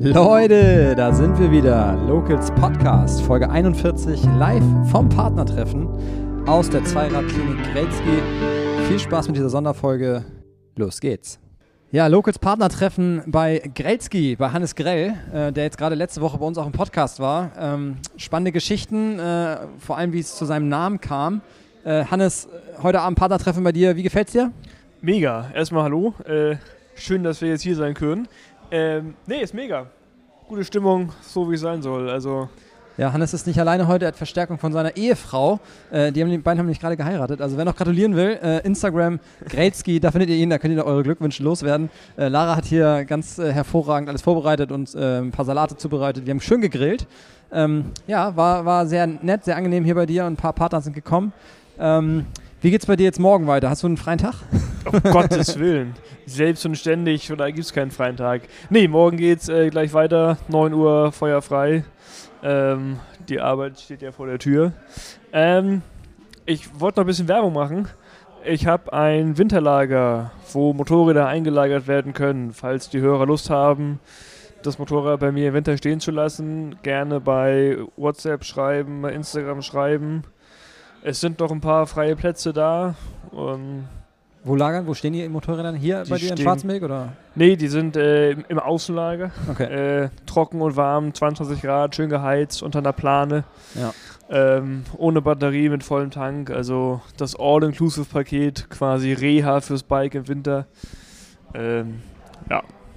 Leute, da sind wir wieder. Locals Podcast, Folge 41, live vom Partnertreffen aus der Zweiradklinik Gretzky. Viel Spaß mit dieser Sonderfolge. Los geht's. Ja, Locals Partnertreffen bei Grelski, bei Hannes Grell, äh, der jetzt gerade letzte Woche bei uns auch im Podcast war. Ähm, spannende Geschichten, äh, vor allem wie es zu seinem Namen kam. Äh, Hannes, heute Abend Partnertreffen bei dir, wie gefällt's dir? Mega. Erstmal hallo. Äh, schön, dass wir jetzt hier sein können. Ähm, nee, ist mega. Gute Stimmung, so wie es sein soll. Also Ja, Hannes ist nicht alleine heute, er hat Verstärkung von seiner Ehefrau. Äh, die, haben, die beiden haben nämlich gerade geheiratet. Also wer noch gratulieren will, äh, Instagram Gretzky, da findet ihr ihn, da könnt ihr eure Glückwünsche loswerden. Äh, Lara hat hier ganz äh, hervorragend alles vorbereitet und äh, ein paar Salate zubereitet. Wir haben schön gegrillt. Ähm, ja, war, war sehr nett, sehr angenehm hier bei dir und ein paar Partner sind gekommen. Ähm, wie geht's bei dir jetzt morgen weiter? Hast du einen freien Tag? um Gottes Willen. Selbst und ständig, oder gibt es keinen freien Tag. Nee, morgen geht's äh, gleich weiter. 9 Uhr feuerfrei. Ähm, die Arbeit steht ja vor der Tür. Ähm, ich wollte noch ein bisschen Werbung machen. Ich habe ein Winterlager, wo Motorräder eingelagert werden können. Falls die Hörer Lust haben, das Motorrad bei mir im Winter stehen zu lassen, gerne bei WhatsApp schreiben, bei Instagram schreiben. Es sind noch ein paar freie Plätze da. Und Wo lagern? Wo stehen die Motorräder? Hier Die bei dir in stehen- Schwarzenberg? Oder? nee, die sind äh, im- Außenlager. Okay. Äh, trocken und warm, 22 Grad, schön geheizt, unter einer Plane. Ja. Ähm, ohne Batterie, mit vollem Tank. Also das All-Inclusive-Paket, quasi Reha fürs Bike im Winter. Ähm,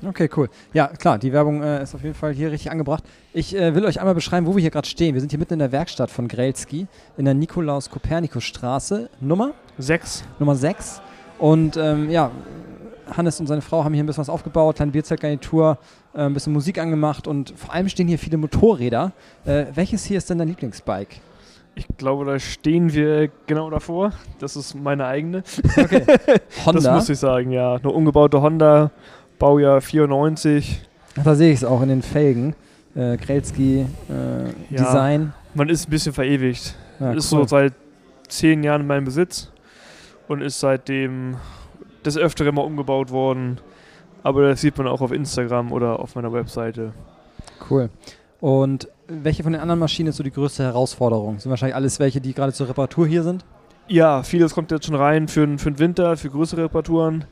Okay, cool. Ja, klar, die Werbung äh, ist auf jeden Fall hier richtig angebracht. Ich äh, will euch einmal beschreiben, wo wir hier gerade stehen. Wir sind hier mitten in der Werkstatt von Grelski in der Nikolaus-Kopernikus-Straße, Nummer, sechs. Nummer 6. Und ähm, ja, Hannes und seine Frau haben hier ein bisschen was aufgebaut, kleine Bierzeltgarnitur, äh, ein bisschen Musik angemacht und vor allem stehen hier viele Motorräder. Äh, welches hier ist denn dein Lieblingsbike? Ich glaube, da stehen wir genau davor. Das ist meine eigene. Okay. Das Honda. muss ich sagen, ja. Eine umgebaute Honda, Baujahr 94. Ach, da sehe ich es auch in den Felgen. Äh, Grelski äh, Ja. Design. Man ist ein bisschen verewigt. Ja, ist cool. so seit zehn Jahren in meinem Besitz und ist seitdem des Öfteren mal umgebaut worden. Aber das sieht man auch auf Instagram oder auf meiner Webseite. Cool. Und welche von den anderen Maschinen ist so die größte Herausforderung? Sind wahrscheinlich alles welche, die gerade zur Reparatur hier sind? Ja, vieles kommt jetzt schon rein für, den- für den Winter, für größere Reparaturen.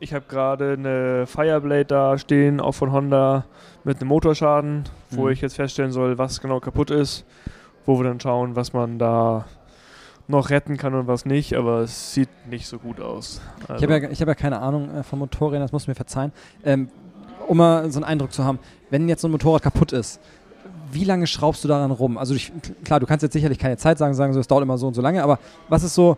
Ich habe gerade eine Fireblade da stehen, auch von Honda, mit einem Motorschaden, wo Mhm. ich jetzt feststellen soll, was genau kaputt ist. Wo wir dann schauen, was man da noch retten kann und was nicht. Aber es sieht nicht so gut aus. Ich Also- habe ja, ich hab ja keine Ahnung äh, von Motorrädern, das musst du mir verzeihen. Ähm, um mal so einen Eindruck zu haben, wenn jetzt so ein Motorrad kaputt ist, wie lange schraubst du daran rum? Also ich, klar, du kannst jetzt sicherlich keine Zeit sagen, sagen so, es dauert immer so und so lange, aber was ist so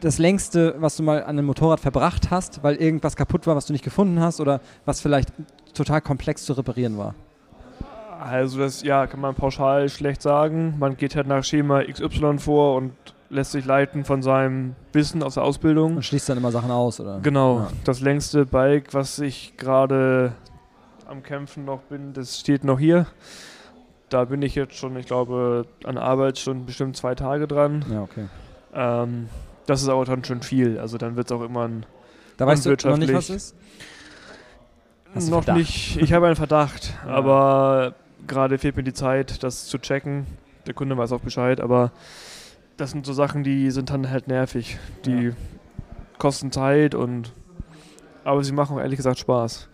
das längste, was du mal an einem Motorrad verbracht hast, weil irgendwas kaputt war, was du nicht gefunden hast oder was vielleicht total komplex zu reparieren war? Also das ja, kann man pauschal schlecht sagen. Man geht halt nach Schema XY vor und lässt sich leiten von seinem Wissen aus der Ausbildung. Und schließt dann immer Sachen aus, oder? Genau, Ja. das längste Bike, was ich gerade am Kämpfen noch bin, das steht noch hier. Da bin ich jetzt schon, ich glaube, an Arbeitsstunden bestimmt zwei Tage dran. Ja, okay. Ähm, das ist aber dann schon viel. Also dann wird es auch immer ein Da weißt du noch nicht, was ist? Hast noch nicht. Ich habe einen Verdacht, Ja. aber gerade fehlt mir die Zeit, das zu checken. Der Kunde weiß auch Bescheid, aber das sind so Sachen, die sind dann halt nervig. Die Ja. kosten Zeit und aber sie machen ehrlich gesagt Spaß.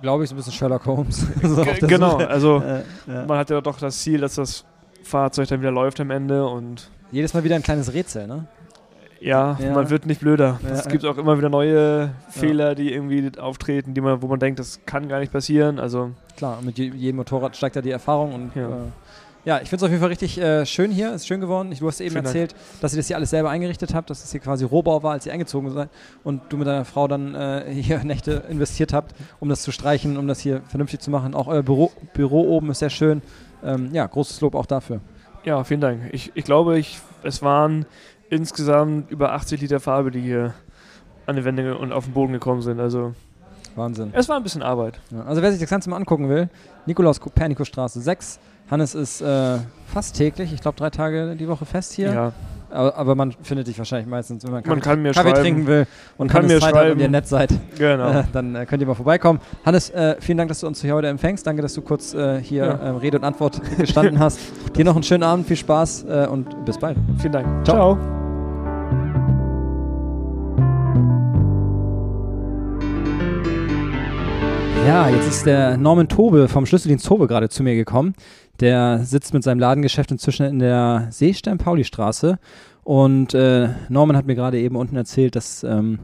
Glaube ich, so ein bisschen Sherlock Holmes. so genau, Suche. also Äh, ja. man hat ja doch das Ziel, dass das Fahrzeug dann wieder läuft am Ende und Jedes Mal wieder ein kleines Rätsel, ne? ja, Ja. man wird nicht blöder. Ja. Es gibt auch immer wieder neue Fehler, die irgendwie auftreten, die man, wo man denkt, das kann gar nicht passieren. Also Klar, mit je, jedem Motorrad steigt da die Erfahrung und ja, Ja. äh, ja ich finde es auf jeden Fall richtig äh, schön hier, ist schön geworden. Ich, du hast eben Dank. erzählt, dass ihr das hier alles selber eingerichtet habt, dass das hier quasi Rohbau war, als ihr eingezogen seid und du mit deiner Frau dann äh, hier Nächte investiert habt, um das zu streichen, um das hier vernünftig zu machen. Auch euer Büro, Büro oben ist sehr schön. Ähm, ja, großes Lob auch dafür. Ja, vielen Dank. Ich, ich glaube, ich, es waren insgesamt über 80 Liter Farbe, die hier an die Wände und auf den Boden gekommen sind. Also Wahnsinn. es war ein bisschen Arbeit. Ja, also wer sich das Ganze mal angucken will, Nikolaus Kopernikus Straße 6. Hannes ist äh, fast täglich, ich glaube drei Tage die Woche fest hier. Ja. Aber, aber man findet dich wahrscheinlich meistens, wenn man Kaffee, Man kann mir Kaffee schreiben. trinken will und kann Hannes mir Zeit hat schreiben. und ihr nett seid, Genau. äh, dann äh, könnt ihr mal vorbeikommen. Hannes, äh, vielen Dank, dass du uns hier heute empfängst. Danke, dass du kurz äh, hier Ja. ähm, Rede und Antwort gestanden hast. Dir noch einen schönen Abend, viel Spaß äh, und bis bald. Vielen Dank. Ciao. Ciao. Ja, jetzt ist der Norman Tobe vom Schlüsseldienst Tobe gerade zu mir gekommen. Der sitzt mit seinem Ladengeschäft inzwischen in der Seestern-Pauli-Straße. Und äh, Norman hat mir gerade eben unten erzählt, dass ähm,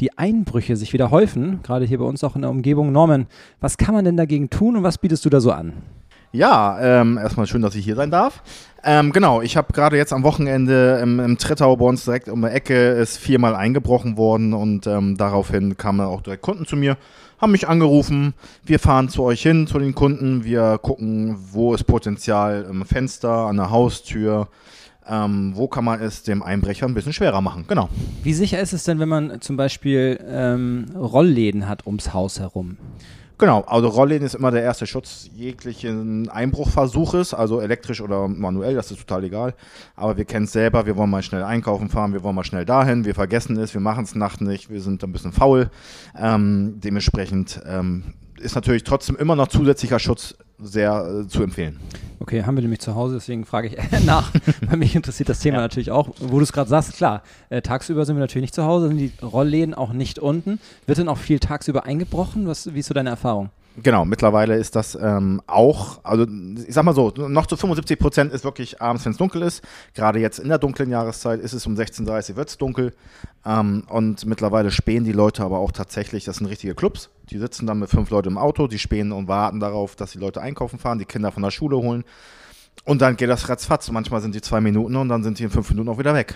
die Einbrüche sich wieder häufen, gerade hier bei uns auch in der Umgebung. Norman, was kann man denn dagegen tun und was bietest du da so an? Ja, ähm, erstmal schön, dass ich hier sein darf. Ähm, genau, ich habe gerade jetzt am Wochenende im, im Trittau bei uns direkt um die Ecke ist viermal eingebrochen worden und ähm, daraufhin kamen auch direkt Kunden zu mir, haben mich angerufen. Wir fahren zu euch hin, zu den Kunden. Wir gucken, wo ist Potenzial im Fenster, an der Haustür. Ähm, wo kann man es dem Einbrecher ein bisschen schwerer machen? Genau. Wie sicher ist es denn, wenn man zum Beispiel ähm, Rollläden hat ums Haus herum? Genau, also Rollläden ist immer der erste Schutz jeglichen Einbruchversuches, also elektrisch oder manuell, das ist total egal. Aber wir kennen es selber, wir wollen mal schnell einkaufen fahren, wir wollen mal schnell dahin, wir vergessen es, wir machen es nachts nicht, wir sind ein bisschen faul. Ähm, dementsprechend ähm, ist natürlich trotzdem immer noch zusätzlicher Schutz sehr äh, zu empfehlen. Okay, haben wir nämlich zu Hause, deswegen frage ich nach, weil mich interessiert das Thema Ja. natürlich auch. Wo du es gerade sagst, klar, äh, tagsüber sind wir natürlich nicht zu Hause, sind die Rollläden auch nicht unten. Wird denn auch viel tagsüber eingebrochen? Was, wie ist so deine Erfahrung? Genau, mittlerweile ist das ähm, auch, also ich sag mal so, noch zu 75 Prozent ist wirklich abends, wenn es dunkel ist. Gerade jetzt in der dunklen Jahreszeit ist es um 16.30 Uhr wird es dunkel. Ähm, und mittlerweile spähen die Leute aber auch tatsächlich, das sind richtige Clubs. Die sitzen dann mit fünf Leuten im Auto, die spähen und warten darauf, dass die Leute einkaufen fahren, die Kinder von der Schule holen. Und dann geht das ratzfatz. Manchmal sind die zwei Minuten und dann sind die in fünf Minuten auch wieder weg.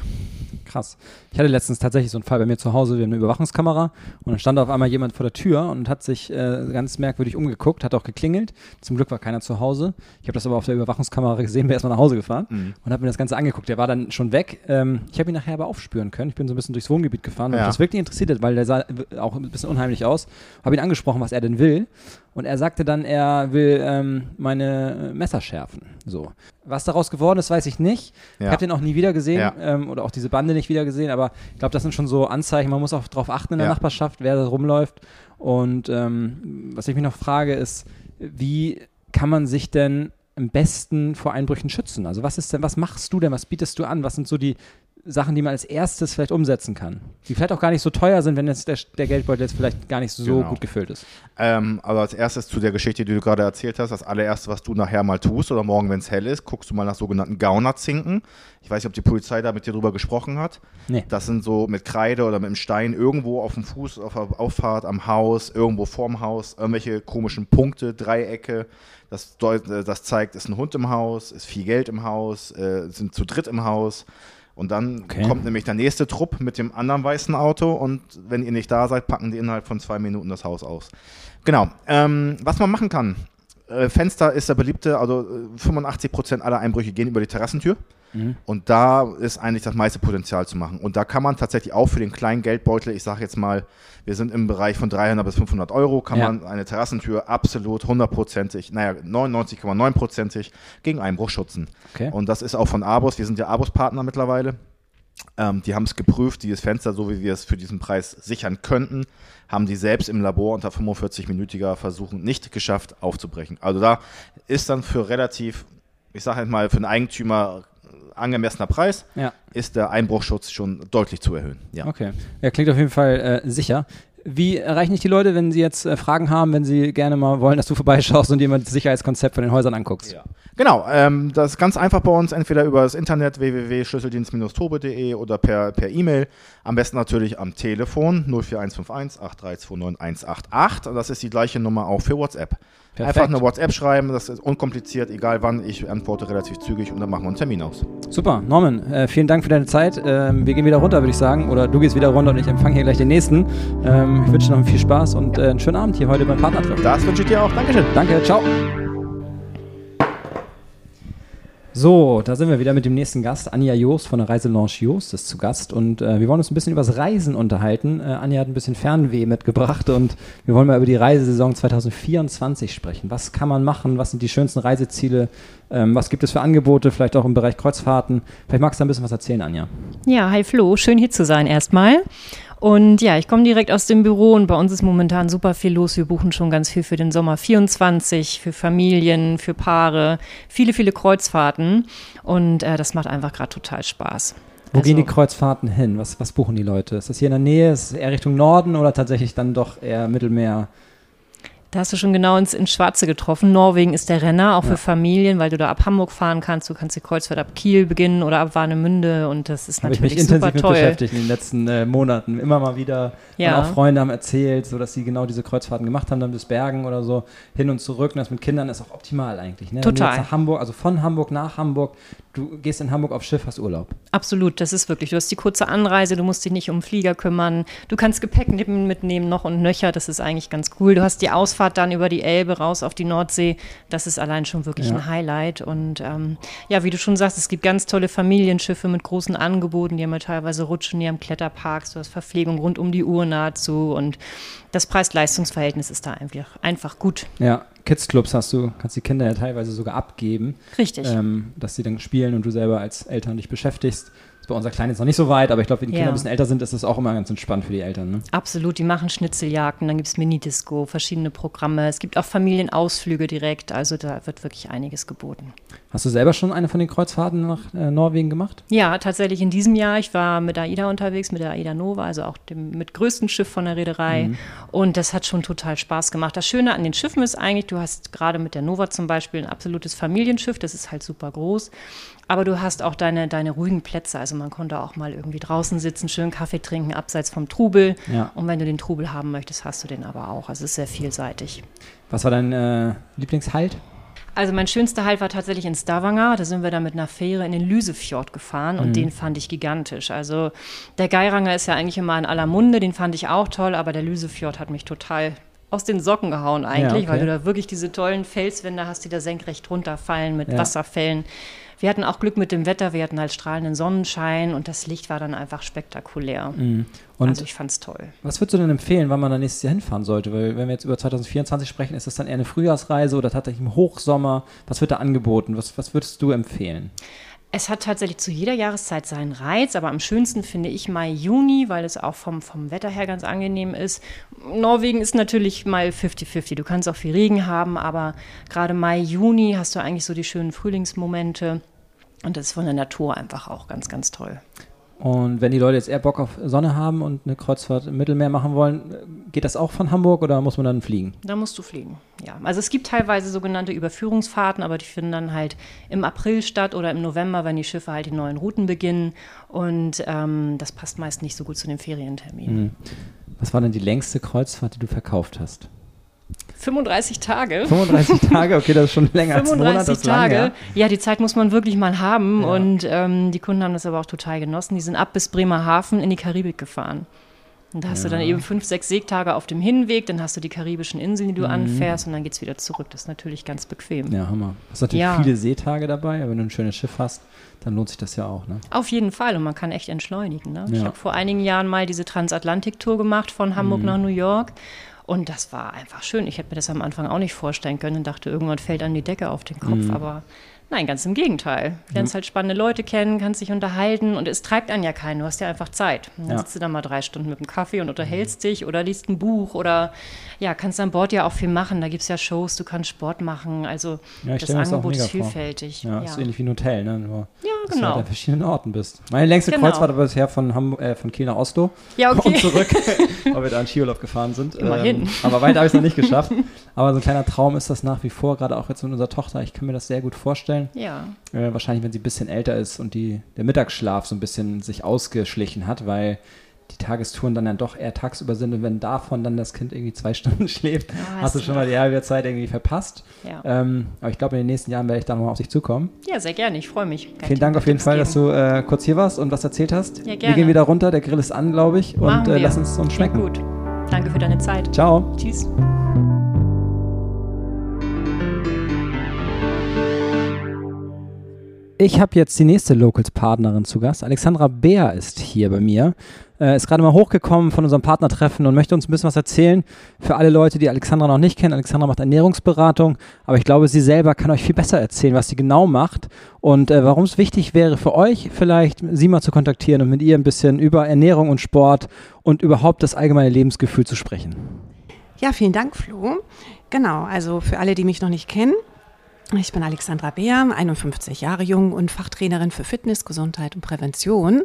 Krass. Ich hatte letztens tatsächlich so einen Fall bei mir zu Hause, wir haben eine Überwachungskamera und dann stand auf einmal jemand vor der Tür und hat sich äh, ganz merkwürdig umgeguckt, hat auch geklingelt. Zum Glück war keiner zu Hause. Ich habe das aber auf der Überwachungskamera gesehen, bin erstmal nach Hause gefahren Mhm. und habe mir das Ganze angeguckt. Der war dann schon weg. Ähm, ich habe ihn nachher aber aufspüren können. Ich bin so ein bisschen durchs Wohngebiet gefahren und Ja. mich das wirklich interessiert hat, weil der sah äh, auch ein bisschen unheimlich aus. Habe ihn angesprochen, was er denn will. Und er sagte dann, er will ähm, meine Messer schärfen. So. Was daraus geworden ist, weiß ich nicht. Ich Ja. habe den auch nie wieder gesehen Ja. ähm, oder auch diese Bande nicht wieder gesehen, aber ich glaube, das sind schon so Anzeichen. Man muss auch darauf achten in der Ja. Nachbarschaft, wer da rumläuft. Und ähm, was ich mich noch frage, ist, wie kann man sich denn am besten vor Einbrüchen schützen? Also was ist denn, was machst du denn, was bietest du an? Was sind so die Sachen, die man als erstes vielleicht umsetzen kann? Die vielleicht auch gar nicht so teuer sind, wenn jetzt der, der Geldbeutel jetzt vielleicht gar nicht so Genau. gut gefüllt ist. Ähm, also als erstes zu der Geschichte, die du gerade erzählt hast, das allererste, was du nachher mal tust oder morgen, wenn es hell ist, guckst du mal nach sogenannten Gaunerzinken. Ich weiß nicht, ob die Polizei da mit dir drüber gesprochen hat. Nee. Das sind so mit Kreide oder mit einem Stein irgendwo auf dem Fuß, auf der Auffahrt am Haus, irgendwo vorm Haus, irgendwelche komischen Punkte, Dreiecke. Das, äh, das zeigt, ist ein Hund im Haus, ist viel Geld im Haus, äh, sind zu dritt im Haus. Und dann Okay. kommt nämlich der nächste Trupp mit dem anderen weißen Auto und wenn ihr nicht da seid, packen die innerhalb von zwei Minuten das Haus aus. Genau. Ähm, was man machen kann. Äh, Fenster ist der beliebte, also äh, 85% aller Einbrüche gehen über die Terrassentür. Mhm. Und da ist eigentlich das meiste Potenzial zu machen. Und da kann man tatsächlich auch für den kleinen Geldbeutel, ich sage jetzt mal, wir sind im Bereich von 300 bis 500 Euro, kann Ja. man eine Terrassentür absolut hundertprozentig, naja, 99,9%ig gegen Einbruch schützen. Okay. Und das ist auch von Abus, wir sind ja Abus-Partner mittlerweile. Ähm, die haben es geprüft, dieses Fenster, so wie wir es für diesen Preis sichern könnten, haben die selbst im Labor unter 45-minütiger Versuchen nicht geschafft aufzubrechen. Also da ist dann für relativ, ich sage halt mal, für einen Eigentümer angemessener Preis, Ja. ist der Einbruchschutz schon deutlich zu erhöhen. Ja. Okay. Ja, klingt auf jeden Fall äh, sicher. Wie erreichen dich die Leute, wenn sie jetzt äh, Fragen haben, wenn sie gerne mal wollen, dass du vorbeischaust und jemand das Sicherheitskonzept von den Häusern anguckst? Ja. Genau, ähm, das ist ganz einfach bei uns, entweder über das Internet www.schlüsseldienst-tobe.de oder per per E-Mail. Am besten natürlich am Telefon 04151 8329 188. Und das ist die gleiche Nummer auch für WhatsApp. Perfekt. Einfach eine WhatsApp schreiben, das ist unkompliziert, egal wann. Ich antworte relativ zügig und dann machen wir einen Termin aus. Super, Norman, äh, vielen Dank für deine Zeit. Ähm, wir gehen wieder runter, würde ich sagen. Oder du gehst wieder runter und ich empfange hier gleich den nächsten. Ähm, ich wünsche noch viel Spaß und äh, einen schönen Abend hier heute beim Partnertreffen. Das wünsche ich dir auch. Dankeschön. Danke, ciao. So, da sind wir wieder mit dem nächsten Gast. Anja Joost von der Reiselounge Joost ist zu Gast und äh, wir wollen uns ein bisschen über das Reisen unterhalten. Äh, Anja hat ein bisschen Fernweh mitgebracht und wir wollen mal über die Reisesaison 2024 sprechen. Was kann man machen? Was sind die schönsten Reiseziele? Ähm, was gibt es für Angebote? Vielleicht auch im Bereich Kreuzfahrten. Vielleicht magst du ein bisschen was erzählen, Anja. Ja, hi Flo, schön hier zu sein erstmal. Und ja, ich komme direkt aus dem Büro und bei uns ist momentan super viel los. Wir buchen schon ganz viel für den Sommer 24, für Familien, für Paare, viele, viele Kreuzfahrten. Und äh, das macht einfach gerade total Spaß. Wo also, gehen die Kreuzfahrten hin? Was, was buchen die Leute? Ist das hier in der Nähe? Ist es eher Richtung Norden oder tatsächlich dann doch eher Mittelmeer? Da hast du schon genau ins, ins Schwarze getroffen. Norwegen ist der Renner, auch ja. für Familien, weil du da ab Hamburg fahren kannst. Du kannst die Kreuzfahrt ab Kiel beginnen oder ab Warnemünde und das ist Hab natürlich ich mich super intensiv toll. Mit beschäftigt in den letzten äh, Monaten. Immer mal wieder. Ja. Auch Freunde haben erzählt, so dass sie genau diese Kreuzfahrten gemacht haben, dann bis Bergen oder so hin und zurück. Und das mit Kindern ist auch optimal eigentlich. Ne? Total. nach Hamburg, also von Hamburg nach Hamburg, du gehst in Hamburg auf Schiff, hast Urlaub. Absolut, das ist wirklich. Du hast die kurze Anreise, du musst dich nicht um Flieger kümmern. Du kannst Gepäck mitnehmen noch und nöcher. Das ist eigentlich ganz cool. Du hast die Ausfahrt dann über die Elbe Elbe raus auf die Nordsee, das ist allein schon wirklich ja. ein Highlight. Und ähm, ja, wie du schon sagst, es gibt ganz tolle Familienschiffe mit großen Angeboten, die haben ja teilweise Rutschen, die haben Kletterparks, du hast Verpflegung rund um die Uhr nahezu und das Preis-Leistungs-Verhältnis ist da einfach, einfach gut. Ja, Kids-Clubs hast du, kannst die Kinder ja teilweise sogar abgeben. Richtig. Ähm, dass sie dann spielen und du selber als Eltern dich beschäftigst bei unserer Kleinen jetzt noch nicht so weit, aber ich glaube, wenn die Kinder ein bisschen älter sind, ist das auch immer ganz entspannt für die Eltern. Ne? Absolut, die machen Schnitzeljagden, dann gibt es Minidisco, verschiedene Programme. Es gibt auch Familienausflüge direkt, also da wird wirklich einiges geboten. Hast du selber schon eine von den Kreuzfahrten nach äh, Norwegen gemacht? Ja, tatsächlich in diesem Jahr. Ich war mit AIDA unterwegs, mit der AIDA Nova, also auch dem mit größten Schiff von der Reederei. Mhm. Und das hat schon total Spaß gemacht. Das Schöne an den Schiffen ist eigentlich, du hast gerade mit der Nova zum Beispiel ein absolutes Familienschiff, das ist halt super groß. Aber du hast auch deine, deine ruhigen Plätze. Also man konnte auch mal irgendwie draußen sitzen, schön Kaffee trinken, abseits vom Trubel. Ja. Und wenn du den Trubel haben möchtest, hast du den aber auch. Also es ist sehr vielseitig. Was war dein äh, Lieblingshalt? Also mein schönster Halt war tatsächlich in Stavanger. Da sind wir dann mit einer Fähre in den Lüsefjord gefahren und mhm. den fand ich gigantisch. Also der Geiranger ist ja eigentlich immer in aller Munde, den fand ich auch toll, aber der Lüsefjord hat mich total aus den Socken gehauen eigentlich, ja, okay. weil du da wirklich diese tollen Felswände hast, die da senkrecht runterfallen mit ja. Wasserfällen. Wir hatten auch Glück mit dem Wetter, wir hatten halt strahlenden Sonnenschein und das Licht war dann einfach spektakulär. Mhm. also ich fand es toll. Was würdest du denn empfehlen, wann man dann nächstes Jahr hinfahren sollte? Weil wenn wir jetzt über 2024 sprechen, ist das dann eher eine Frühjahrsreise oder tatsächlich im Hochsommer? Was wird da angeboten? Was, was würdest du empfehlen? Es hat tatsächlich zu jeder Jahreszeit seinen Reiz, aber am schönsten finde ich Mai, Juni, weil es auch vom, vom Wetter her ganz angenehm ist. Norwegen ist natürlich mal 50-50. Du kannst auch viel Regen haben, aber gerade Mai, Juni hast du eigentlich so die schönen Frühlingsmomente. Und das ist von der Natur einfach auch ganz, ganz toll. Und wenn die Leute jetzt eher Bock auf Sonne haben und eine Kreuzfahrt im Mittelmeer machen wollen, geht das auch von Hamburg oder muss man dann fliegen? Da musst du fliegen, ja. Also es gibt teilweise sogenannte Überführungsfahrten, aber die finden dann halt im April statt oder im November, wenn die Schiffe halt die neuen Routen beginnen. Und ähm, das passt meist nicht so gut zu den Ferienterminen. Mhm. Was war denn die längste Kreuzfahrt, die du verkauft hast? 35 Tage. 35 Tage, okay, das ist schon länger als ein Monat. 35 Tage. Lang, ja. ja. die Zeit muss man wirklich mal haben. Ja. Und ähm, die Kunden haben das aber auch total genossen. Die sind ab bis Bremerhaven in die Karibik gefahren. Und da hast ja. du dann eben fünf, sechs Seetage auf dem Hinweg, dann hast du die karibischen Inseln, die du mhm. anfährst und dann geht es wieder zurück. Das ist natürlich ganz bequem. Ja, Hammer. Du hast natürlich ja. viele Seetage dabei, aber wenn du ein schönes Schiff hast, dann lohnt sich das ja auch. Ne? Auf jeden Fall und man kann echt entschleunigen. Ne? Ja. Ich habe vor einigen Jahren mal diese Transatlantik-Tour gemacht von Hamburg mhm. nach New York und das war einfach schön. Ich hätte mir das am Anfang auch nicht vorstellen können und dachte, irgendwann fällt an die Decke auf den Kopf. Mhm. Aber Nein, ganz im Gegenteil. Du lernst mhm. halt spannende Leute kennen, kannst dich unterhalten und es treibt einen ja keinen. Du hast ja einfach Zeit. dann ja. sitzt du da mal drei Stunden mit dem Kaffee und unterhältst dich oder liest ein Buch oder ja, kannst an Bord ja auch viel machen. Da gibt es ja Shows, du kannst Sport machen. Also ja, das Angebot ist vielfältig. Ja, ja, ist ähnlich wie ein Hotel, ne? Nur, ja, dass genau. du halt an verschiedenen Orten bist. Meine längste genau. Kreuzfahrt war bisher von, Hamburg, äh, von Kiel nach Oslo ja, okay. und zurück, weil wir da in Skiurlaub gefahren sind. Immerhin. Ähm, aber weiter habe ich es noch nicht geschafft. Aber so ein kleiner Traum ist das nach wie vor, gerade auch jetzt mit unserer Tochter. Ich kann mir das sehr gut vorstellen. Ja. Äh, wahrscheinlich, wenn sie ein bisschen älter ist und die, der Mittagsschlaf so ein bisschen sich ausgeschlichen hat, weil die Tagestouren dann, dann doch eher tagsüber sind und wenn davon dann das Kind irgendwie zwei Stunden schläft, oh, hast du schon mal die halbe Zeit irgendwie verpasst. Ja. Ähm, aber ich glaube, in den nächsten Jahren werde ich da nochmal auf dich zukommen. Ja, sehr gerne. Ich freue mich. Kann Vielen Dank auf jeden Fall, geben. dass du äh, kurz hier warst und was erzählt hast. Ja, gerne. Wir gehen wieder runter, der Grill ist an, glaube ich, und äh, lass uns uns schmecken. gut. Danke für deine Zeit. Ciao. Tschüss. Ich habe jetzt die nächste Locals-Partnerin zu Gast. Alexandra Beer ist hier bei mir. Äh, ist gerade mal hochgekommen von unserem Partnertreffen und möchte uns ein bisschen was erzählen. Für alle Leute, die Alexandra noch nicht kennen, Alexandra macht Ernährungsberatung, aber ich glaube, sie selber kann euch viel besser erzählen, was sie genau macht und äh, warum es wichtig wäre für euch vielleicht, sie mal zu kontaktieren und mit ihr ein bisschen über Ernährung und Sport und überhaupt das allgemeine Lebensgefühl zu sprechen. Ja, vielen Dank, Flo. Genau, also für alle, die mich noch nicht kennen, ich bin Alexandra Beer, 51 Jahre jung und Fachtrainerin für Fitness, Gesundheit und Prävention.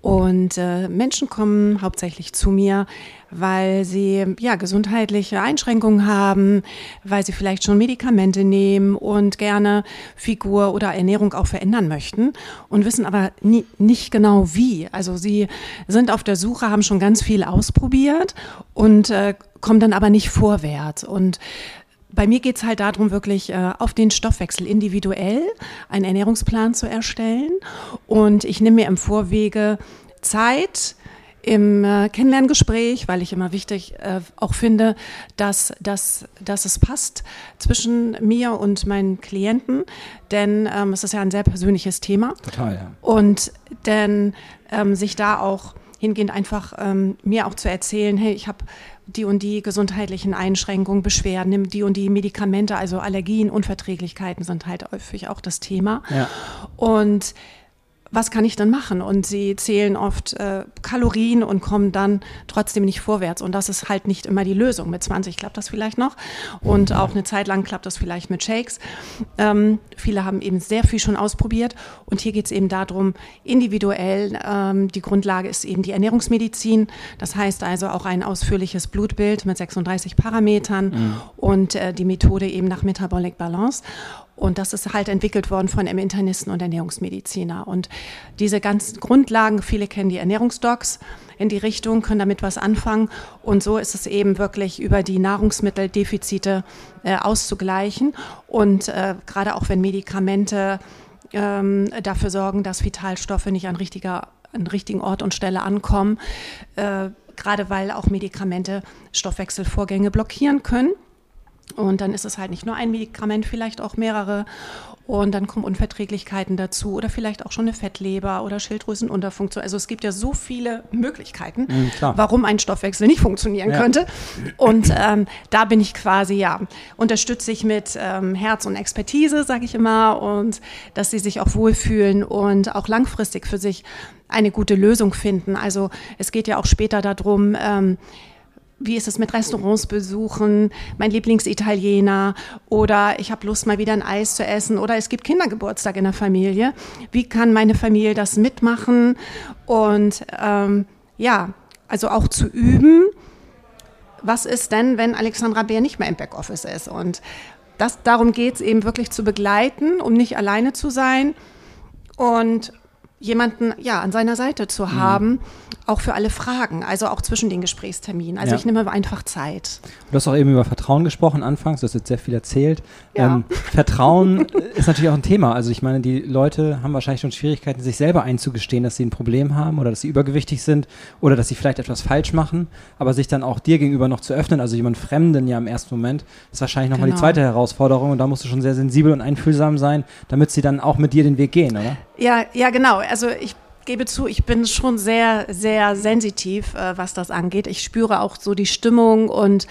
Und äh, Menschen kommen hauptsächlich zu mir, weil sie ja gesundheitliche Einschränkungen haben, weil sie vielleicht schon Medikamente nehmen und gerne Figur oder Ernährung auch verändern möchten und wissen aber nie, nicht genau wie. Also sie sind auf der Suche, haben schon ganz viel ausprobiert und äh, kommen dann aber nicht vorwärts. Und bei mir geht es halt darum, wirklich äh, auf den Stoffwechsel individuell einen Ernährungsplan zu erstellen. Und ich nehme mir im Vorwege Zeit im äh, Kennenlerngespräch, weil ich immer wichtig äh, auch finde, dass, dass, dass es passt zwischen mir und meinen Klienten. Denn ähm, es ist ja ein sehr persönliches Thema. Total, ja. Und denn ähm, sich da auch hingehend einfach ähm, mir auch zu erzählen, hey, ich habe die und die gesundheitlichen Einschränkungen, Beschwerden, die und die Medikamente, also Allergien, Unverträglichkeiten sind halt häufig auch das Thema. Ja. Und was kann ich dann machen? Und sie zählen oft äh, Kalorien und kommen dann trotzdem nicht vorwärts. Und das ist halt nicht immer die Lösung. Mit 20 klappt das vielleicht noch. Und auch eine Zeit lang klappt das vielleicht mit Shakes. Ähm, viele haben eben sehr viel schon ausprobiert. Und hier geht es eben darum, individuell, ähm, die Grundlage ist eben die Ernährungsmedizin. Das heißt also auch ein ausführliches Blutbild mit 36 Parametern mhm. und äh, die Methode eben nach Metabolic Balance. Und das ist halt entwickelt worden von einem Internisten und Ernährungsmediziner. Und diese ganzen Grundlagen, viele kennen die Ernährungsdocs in die Richtung, können damit was anfangen. Und so ist es eben wirklich über die Nahrungsmitteldefizite äh, auszugleichen. Und äh, gerade auch wenn Medikamente ähm, dafür sorgen, dass Vitalstoffe nicht an, richtiger, an richtigen Ort und Stelle ankommen, äh, gerade weil auch Medikamente Stoffwechselvorgänge blockieren können. Und dann ist es halt nicht nur ein Medikament, vielleicht auch mehrere. Und dann kommen Unverträglichkeiten dazu oder vielleicht auch schon eine Fettleber oder Schilddrüsenunterfunktion. Also es gibt ja so viele Möglichkeiten, mhm, warum ein Stoffwechsel nicht funktionieren ja. könnte. Und ähm, da bin ich quasi, ja, unterstütze ich mit ähm, Herz und Expertise, sage ich immer, und dass sie sich auch wohlfühlen und auch langfristig für sich eine gute Lösung finden. Also es geht ja auch später darum, ähm, wie ist es mit Restaurants besuchen, mein Lieblingsitaliener oder ich habe Lust mal wieder ein Eis zu essen oder es gibt Kindergeburtstag in der Familie. Wie kann meine Familie das mitmachen? Und ähm, ja, also auch zu üben, was ist denn, wenn Alexandra Bär nicht mehr im Backoffice ist? Und das, darum geht es eben wirklich zu begleiten, um nicht alleine zu sein und jemanden ja an seiner Seite zu mhm. haben, auch für alle Fragen, also auch zwischen den Gesprächsterminen. Also ja. ich nehme einfach Zeit. Du hast auch eben über Vertrauen gesprochen anfangs, du hast jetzt sehr viel erzählt. Ja. Ähm, Vertrauen ist natürlich auch ein Thema. Also ich meine, die Leute haben wahrscheinlich schon Schwierigkeiten, sich selber einzugestehen, dass sie ein Problem haben oder dass sie übergewichtig sind oder dass sie vielleicht etwas falsch machen, aber sich dann auch dir gegenüber noch zu öffnen, also jemand Fremden ja im ersten Moment, ist wahrscheinlich nochmal genau. die zweite Herausforderung und da musst du schon sehr sensibel und einfühlsam sein, damit sie dann auch mit dir den Weg gehen, oder? Ja, ja, genau. Also ich gebe zu, ich bin schon sehr, sehr sensitiv, äh, was das angeht. Ich spüre auch so die Stimmung und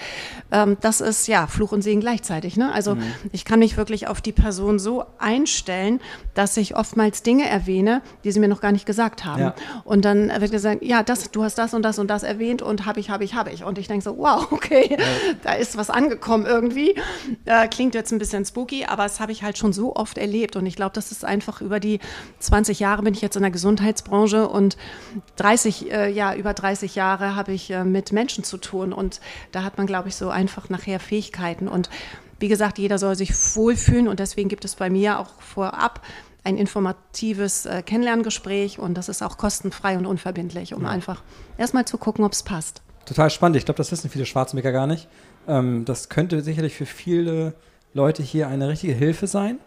ähm, das ist ja Fluch und Segen gleichzeitig. Ne? Also mhm. ich kann mich wirklich auf die Person so einstellen, dass ich oftmals Dinge erwähne, die sie mir noch gar nicht gesagt haben. Ja. Und dann wird gesagt, ja, das, du hast das und das und das erwähnt und habe ich, habe ich, habe ich. Und ich denke so, wow, okay, ja. da ist was angekommen irgendwie. Äh, klingt jetzt ein bisschen spooky, aber das habe ich halt schon so oft erlebt. Und ich glaube, das ist einfach über die 20 Jahre bin ich jetzt in der Gesundheits Ernährungsbranche und 30, äh, ja, über 30 Jahre habe ich äh, mit Menschen zu tun und da hat man, glaube ich, so einfach nachher Fähigkeiten und wie gesagt, jeder soll sich wohlfühlen und deswegen gibt es bei mir auch vorab ein informatives äh, Kennenlerngespräch und das ist auch kostenfrei und unverbindlich, um ja. einfach erstmal zu gucken, ob es passt. Total spannend. Ich glaube, das wissen viele Schwarzenbeker gar nicht. Ähm, das könnte sicherlich für viele Leute hier eine richtige Hilfe sein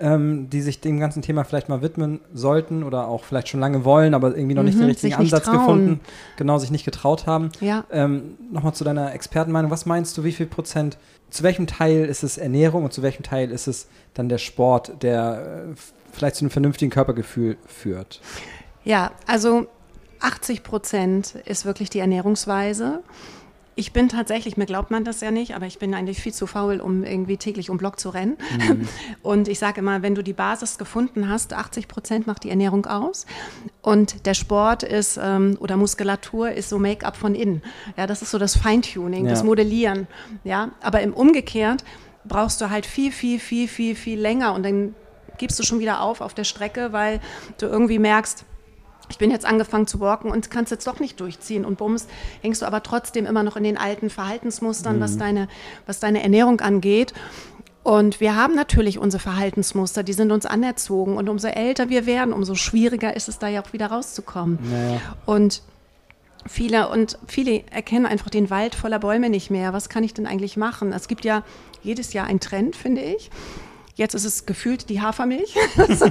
ähm, die sich dem ganzen Thema vielleicht mal widmen sollten oder auch vielleicht schon lange wollen, aber irgendwie noch mhm, nicht den richtigen Ansatz gefunden, genau sich nicht getraut haben. Ja. Ähm, Nochmal zu deiner Expertenmeinung, was meinst du, wie viel Prozent, zu welchem Teil ist es Ernährung und zu welchem Teil ist es dann der Sport, der äh, vielleicht zu einem vernünftigen Körpergefühl führt? Ja, also 80 Prozent ist wirklich die Ernährungsweise. Ich bin tatsächlich, mir glaubt man das ja nicht, aber ich bin eigentlich viel zu faul, um irgendwie täglich um Block zu rennen. Mhm. Und ich sage immer, wenn du die Basis gefunden hast, 80 Prozent macht die Ernährung aus. Und der Sport ist ähm, oder Muskulatur ist so Make-up von innen. Ja, das ist so das Feintuning, ja. das Modellieren. Ja, aber im Umgekehrt brauchst du halt viel, viel, viel, viel, viel länger und dann gibst du schon wieder auf auf der Strecke, weil du irgendwie merkst, ich bin jetzt angefangen zu walken und kannst jetzt doch nicht durchziehen und bums, hängst du aber trotzdem immer noch in den alten Verhaltensmustern, mhm. was, deine, was deine Ernährung angeht. Und wir haben natürlich unsere Verhaltensmuster, die sind uns anerzogen. Und umso älter wir werden, umso schwieriger ist es da ja auch wieder rauszukommen. Naja. Und viele und viele erkennen einfach den Wald voller Bäume nicht mehr. Was kann ich denn eigentlich machen? Es gibt ja jedes Jahr einen Trend, finde ich. Jetzt ist es gefühlt die Hafermilch. so.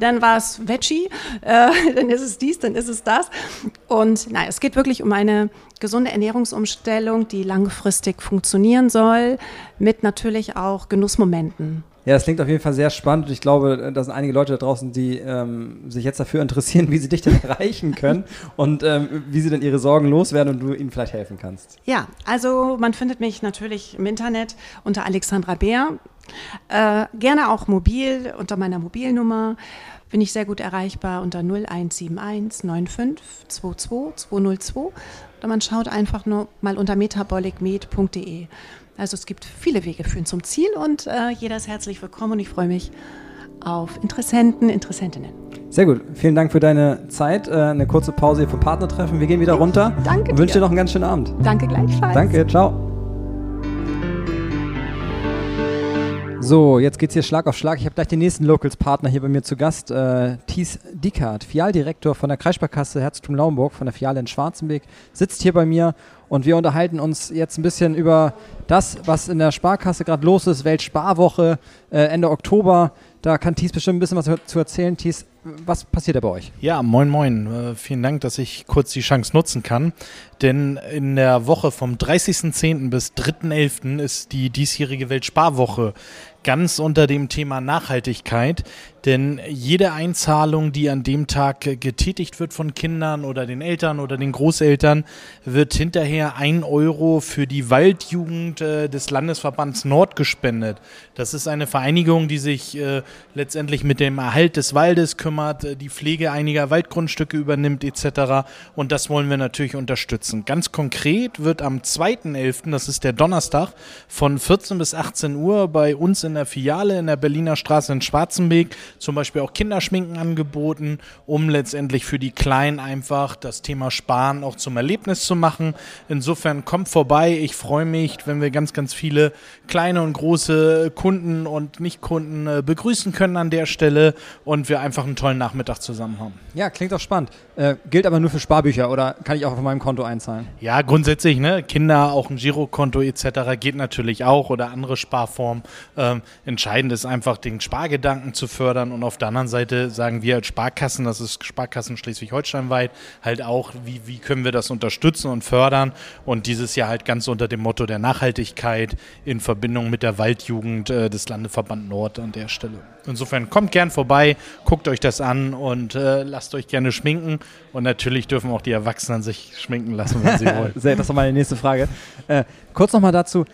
Dann war es Veggie, äh, dann ist es dies, dann ist es das. Und nein, es geht wirklich um eine gesunde Ernährungsumstellung, die langfristig funktionieren soll, mit natürlich auch Genussmomenten. Ja, das klingt auf jeden Fall sehr spannend und ich glaube, da sind einige Leute da draußen, die ähm, sich jetzt dafür interessieren, wie sie dich denn erreichen können und ähm, wie sie denn ihre Sorgen loswerden und du ihnen vielleicht helfen kannst. Ja, also man findet mich natürlich im Internet unter Alexandra Bär. Äh, gerne auch mobil unter meiner Mobilnummer bin ich sehr gut erreichbar unter 0171 95 22 202 oder man schaut einfach nur mal unter metabolicmed.de. Also es gibt viele Wege führen zum Ziel und äh, jeder ist herzlich willkommen und ich freue mich auf Interessenten, Interessentinnen. Sehr gut. Vielen Dank für deine Zeit. Äh, eine kurze Pause hier vom Partnertreffen. Wir gehen wieder runter. Danke. Und wünsche dir noch einen ganz schönen Abend. Danke gleichfalls. Danke. Ciao. So, jetzt geht's hier Schlag auf Schlag. Ich habe gleich den nächsten Locals-Partner hier bei mir zu Gast, äh, Thies Dickert, Fialdirektor von der Kreissparkasse Herzogtum Lauenburg von der Fiale in Schwarzenbeck, sitzt hier bei mir und wir unterhalten uns jetzt ein bisschen über das, was in der Sparkasse gerade los ist, Weltsparwoche äh, Ende Oktober. Da kann Thies bestimmt ein bisschen was zu erzählen. Thies, was passiert da bei euch? Ja, moin, moin. Äh, vielen Dank, dass ich kurz die Chance nutzen kann. Denn in der Woche vom 30.10. bis 3.11. ist die diesjährige Weltsparwoche ganz unter dem Thema Nachhaltigkeit. Denn jede Einzahlung, die an dem Tag getätigt wird von Kindern oder den Eltern oder den Großeltern, wird hinterher ein Euro für die Waldjugend äh, des Landesverbands Nord gespendet. Das ist eine Vereinigung, die sich äh, letztendlich mit dem Erhalt des Waldes kümmert, äh, die Pflege einiger Waldgrundstücke übernimmt etc. Und das wollen wir natürlich unterstützen. Ganz konkret wird am 2.11., das ist der Donnerstag, von 14 bis 18 Uhr bei uns in der Filiale in der Berliner Straße in Schwarzenbeek zum Beispiel auch Kinderschminken angeboten, um letztendlich für die Kleinen einfach das Thema Sparen auch zum Erlebnis zu machen. Insofern kommt vorbei. Ich freue mich, wenn wir ganz, ganz viele kleine und große Kunden und Nicht-Kunden äh, begrüßen können an der Stelle und wir einfach einen tollen Nachmittag zusammen haben. Ja, klingt auch spannend. Äh, gilt aber nur für Sparbücher oder kann ich auch auf meinem Konto einzahlen? Ja, grundsätzlich, ne? Kinder, auch ein Girokonto etc. geht natürlich auch oder andere Sparformen. Ähm, entscheidend ist einfach, den Spargedanken zu fördern fördern und auf der anderen Seite sagen wir als Sparkassen, das ist Sparkassen Schleswig-Holstein weit, halt auch, wie, wie können wir das unterstützen und fördern und dieses Jahr halt ganz unter dem Motto der Nachhaltigkeit in Verbindung mit der Waldjugend äh, des Landeverband Nord an der Stelle. Insofern kommt gern vorbei, guckt euch das an und äh, lasst euch gerne schminken und natürlich dürfen auch die Erwachsenen sich schminken lassen, wenn sie wollen. das ist meine nächste Frage. Äh, kurz nochmal dazu,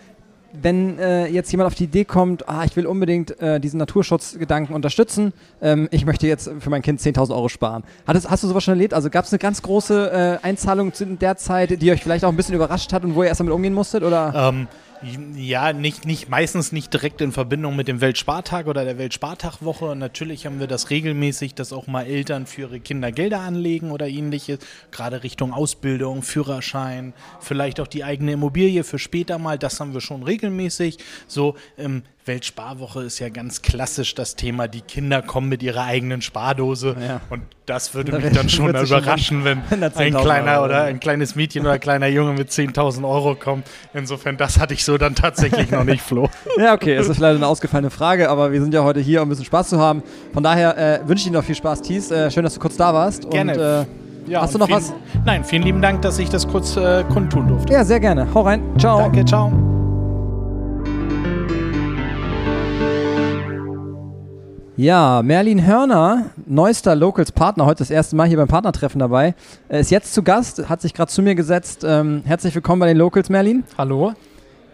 wenn äh, jetzt jemand auf die Idee kommt, ah, ich will unbedingt äh, diesen Naturschutzgedanken unterstützen, ähm, ich möchte jetzt für mein Kind 10.000 Euro sparen. Hattest, hast du sowas schon erlebt? Also gab es eine ganz große äh, Einzahlung in der Zeit, die euch vielleicht auch ein bisschen überrascht hat und wo ihr erst damit umgehen musstet? Oder? Ähm, ja, nicht, nicht, meistens nicht direkt in Verbindung mit dem Weltspartag oder der Weltspartagwoche. Natürlich haben wir das regelmäßig, dass auch mal Eltern für ihre Kinder Gelder anlegen oder ähnliches. Gerade Richtung Ausbildung, Führerschein, vielleicht auch die eigene Immobilie für später mal. Das haben wir schon regelmäßig. So, ähm, Weltsparwoche ist ja ganz klassisch das Thema, die Kinder kommen mit ihrer eigenen Spardose ja. und das würde da mich dann schon überraschen, wenn ein kleiner oder ein kleines Mädchen oder ein kleiner Junge mit 10.000 Euro kommt. Insofern, das hatte ich so dann tatsächlich noch nicht, Flo. Ja, okay, es ist leider eine ausgefallene Frage, aber wir sind ja heute hier, um ein bisschen Spaß zu haben. Von daher äh, wünsche ich Ihnen noch viel Spaß, Thies. Äh, schön, dass du kurz da warst. Gerne. Und, äh, ja, hast du noch vielen, was? Nein, vielen lieben Dank, dass ich das kurz äh, kundtun durfte. Ja, sehr gerne. Hau rein. Ciao. Danke, ciao. Ja, Merlin Hörner, neuester Locals-Partner, heute das erste Mal hier beim Partnertreffen dabei, Er ist jetzt zu Gast, hat sich gerade zu mir gesetzt. Ähm, herzlich willkommen bei den Locals, Merlin. Hallo.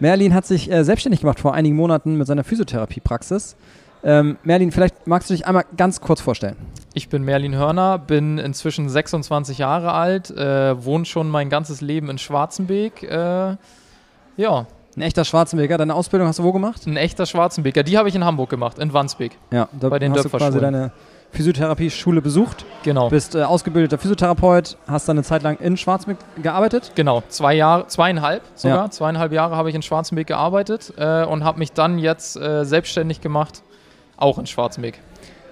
Merlin hat sich äh, selbstständig gemacht vor einigen Monaten mit seiner Physiotherapiepraxis. Ähm, Merlin, vielleicht magst du dich einmal ganz kurz vorstellen. Ich bin Merlin Hörner, bin inzwischen 26 Jahre alt, äh, wohne schon mein ganzes Leben in Schwarzenbeek. Äh, ja, ein echter Schwarzenbeker. Deine Ausbildung hast du wo gemacht? Ein echter Schwarzenbeker. Die habe ich in Hamburg gemacht, in Wandsbek. Ja, da bei den hast du quasi deine Physiotherapie-Schule besucht. Genau. Bist äh, ausgebildeter Physiotherapeut, hast dann eine Zeit lang in Schwarzenbeck gearbeitet. Genau, zwei Jahre, zweieinhalb sogar, ja. zweieinhalb Jahre habe ich in Schwarzenbeck gearbeitet äh, und habe mich dann jetzt äh, selbstständig gemacht, auch in Schwarzenbeck.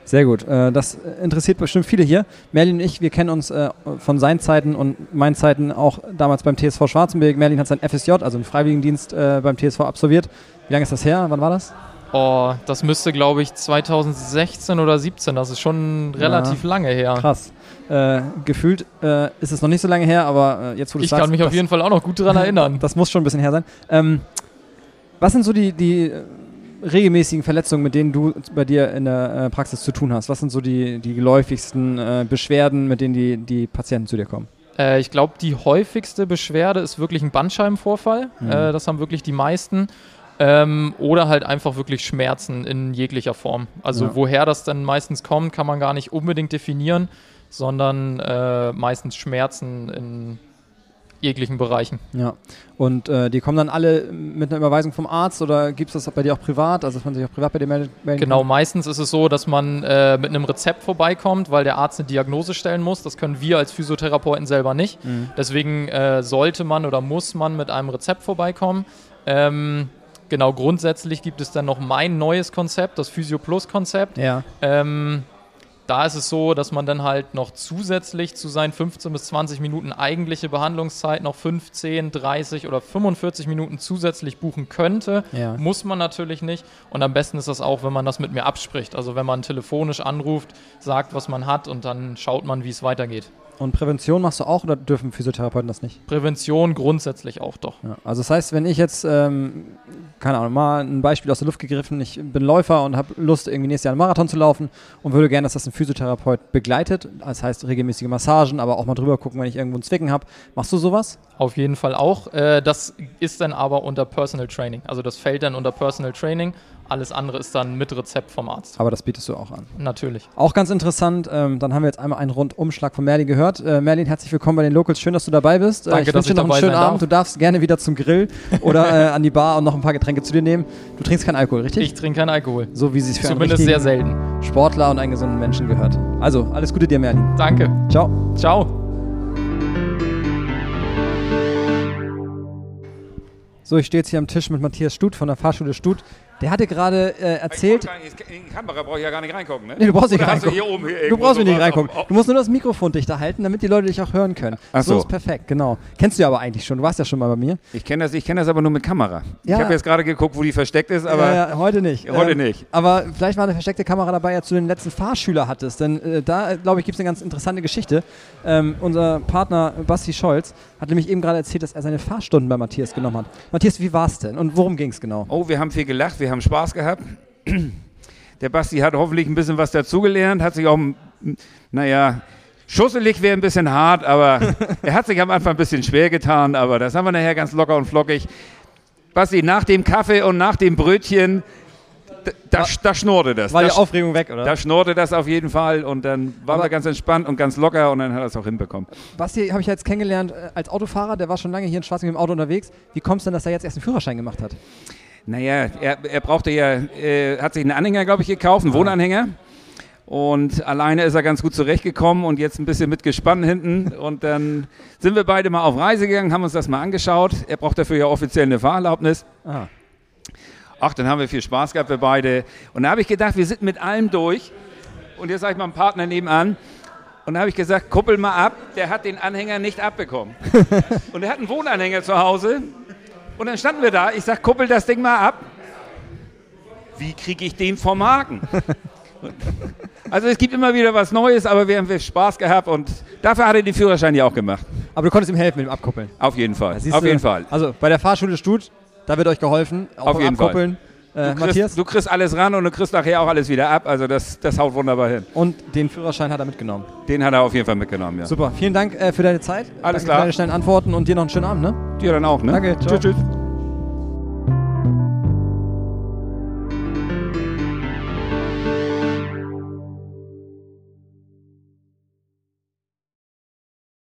Sehr gut. Äh, das interessiert bestimmt viele hier. Merlin und ich, wir kennen uns äh, von seinen Zeiten und meinen Zeiten auch damals beim TSV Schwarzenberg. Merlin hat sein FSJ, also einen Freiwilligendienst äh, beim TSV absolviert. Wie lange ist das her? Wann war das? Oh, das müsste, glaube ich, 2016 oder 17. Das ist schon relativ ja, lange her. Krass. Äh, gefühlt äh, ist es noch nicht so lange her, aber äh, jetzt, wo du Ich sagst, kann mich auf jeden Fall auch noch gut daran erinnern. das muss schon ein bisschen her sein. Ähm, was sind so die, die regelmäßigen Verletzungen, mit denen du bei dir in der äh, Praxis zu tun hast? Was sind so die, die geläufigsten äh, Beschwerden, mit denen die, die Patienten zu dir kommen? Äh, ich glaube, die häufigste Beschwerde ist wirklich ein Bandscheibenvorfall. Mhm. Äh, das haben wirklich die meisten. Ähm, oder halt einfach wirklich Schmerzen in jeglicher Form. Also ja. woher das dann meistens kommt, kann man gar nicht unbedingt definieren, sondern meistens Schmerzen in jeglichen Bereichen. Ja. Und äh, die kommen dann alle mit einer Überweisung vom Arzt oder gibt es das bei dir auch privat, also dass man sich auch privat bei dir melden Genau, meistens ist es so, dass man äh, mit einem Rezept vorbeikommt, weil der Arzt eine Diagnose stellen muss. Das können wir als Physiotherapeuten selber nicht. Mhm. Deswegen äh, sollte man oder muss man mit einem Rezept vorbeikommen. Ähm, genau, grundsätzlich gibt es dann noch mein neues Konzept, das Physio Plus Konzept. Ja. Ähm, da ist es so, dass man dann halt noch zusätzlich zu seinen 15 bis 20 Minuten eigentliche Behandlungszeit noch 15, 30 oder 45 Minuten zusätzlich buchen könnte. Ja. Muss man natürlich nicht. Und am besten ist das auch, wenn man das mit mir abspricht. Also wenn man telefonisch anruft, sagt, was man hat und dann schaut man, wie es weitergeht. Und Prävention machst du auch oder dürfen Physiotherapeuten das nicht? Prävention grundsätzlich auch doch. Ja, also das heißt, wenn ich jetzt, ähm, keine Ahnung, mal ein Beispiel aus der Luft gegriffen, ich bin Läufer und habe Lust, irgendwie nächstes Jahr einen Marathon zu laufen und würde gerne, dass das ein Physiotherapeut begleitet. Das heißt regelmäßige Massagen, aber auch mal drüber gucken, wenn ich irgendwo einen Zwicken habe. Machst du sowas? Auf jeden Fall auch. Äh, das ist dann aber unter Personal Training. Also das fällt dann unter Personal Training. Alles andere ist dann mit Rezept vom Arzt. Aber das bietest du auch an. Natürlich. Auch ganz interessant, ähm, dann haben wir jetzt einmal einen Rundumschlag von Merlin gehört. Äh, Merlin, herzlich willkommen bei den Locals. Schön, dass du dabei bist. Danke, äh, ich wünsche dir noch einen schönen Abend. Du darfst gerne wieder zum Grill oder äh, an die Bar und noch ein paar Getränke zu dir nehmen. Du trinkst keinen Alkohol, richtig? Ich trinke keinen Alkohol. So wie sie es für Zumindest sehr selten. Sportler und einen gesunden Menschen gehört. Also, alles Gute dir, Merlin. Danke. Ciao. Ciao. So, ich stehe jetzt hier am Tisch mit Matthias Stut von der Fahrschule Stut. Der hatte gerade äh, erzählt. In die Kamera brauche ich ja gar nicht reingucken, ne? Nee, du brauchst nicht reingucken. Du, du brauchst so nicht reingucken. Du musst nur das Mikrofon dichter halten, damit die Leute dich auch hören können. Ach so. so ist perfekt, genau. Kennst du ja aber eigentlich schon. Du warst ja schon mal bei mir. Ich kenne das, kenn das aber nur mit Kamera. Ja. Ich habe jetzt gerade geguckt, wo die versteckt ist, aber. Ja, ja heute nicht. Heute ähm, nicht. Aber vielleicht war eine versteckte Kamera dabei, als du den letzten Fahrschüler hattest. Denn äh, da, glaube ich, gibt es eine ganz interessante Geschichte. Ähm, unser Partner Basti Scholz hat nämlich eben gerade erzählt, dass er seine Fahrstunden bei Matthias genommen hat. Matthias, wie war es denn und worum ging es genau? Oh, wir haben viel gelacht, wir haben Spaß gehabt. Der Basti hat hoffentlich ein bisschen was dazugelernt, hat sich auch, naja, schusselig wäre ein bisschen hart, aber er hat sich am Anfang ein bisschen schwer getan, aber das haben wir nachher ganz locker und flockig. Basti, nach dem Kaffee und nach dem Brötchen da, da schnurrte das. War die Aufregung weg, oder? Da schnurrte das auf jeden Fall und dann waren Aber wir ganz entspannt und ganz locker und dann hat er es auch hinbekommen. Basti habe ich jetzt kennengelernt äh, als Autofahrer, der war schon lange hier in Schwarzing mit dem Auto unterwegs. Wie kommt es denn, dass er jetzt erst einen Führerschein gemacht hat? Naja, er, er brauchte ja, äh, hat sich einen Anhänger, glaube ich, gekauft, einen Wohnanhänger. Und alleine ist er ganz gut zurechtgekommen und jetzt ein bisschen mitgespannt hinten. Und dann sind wir beide mal auf Reise gegangen, haben uns das mal angeschaut. Er braucht dafür ja offiziell eine Fahrerlaubnis. Aha. Ach, dann haben wir viel Spaß gehabt, wir beide. Und da habe ich gedacht, wir sind mit allem durch. Und jetzt sage ich meinem Partner nebenan. Und da habe ich gesagt, kuppel mal ab. Der hat den Anhänger nicht abbekommen. und er hat einen Wohnanhänger zu Hause. Und dann standen wir da. Ich sage, kuppel das Ding mal ab. Wie kriege ich den vom Haken? Also es gibt immer wieder was Neues, aber wir haben Spaß gehabt und dafür hat er den Führerschein ja auch gemacht. Aber du konntest ihm helfen mit dem Abkuppeln? Auf jeden Fall. Auf jeden Fall. Also bei der Fahrschule Stut da wird euch geholfen. Auf jeden Abkuppeln. Fall. Äh, Du Matthias? kriegst, du kriegst alles ran und du kriegst nachher auch alles wieder ab. Also das, das haut wunderbar hin. Und den Führerschein hat er mitgenommen. Den hat er auf jeden Fall mitgenommen, ja. Super, vielen Dank äh, für deine Zeit. Alles Danke klar. Für deine schnellen Antworten und dir noch einen schönen Abend, ne? Dir dann auch, ne? Danke, ciao. Tschüss, tschüss.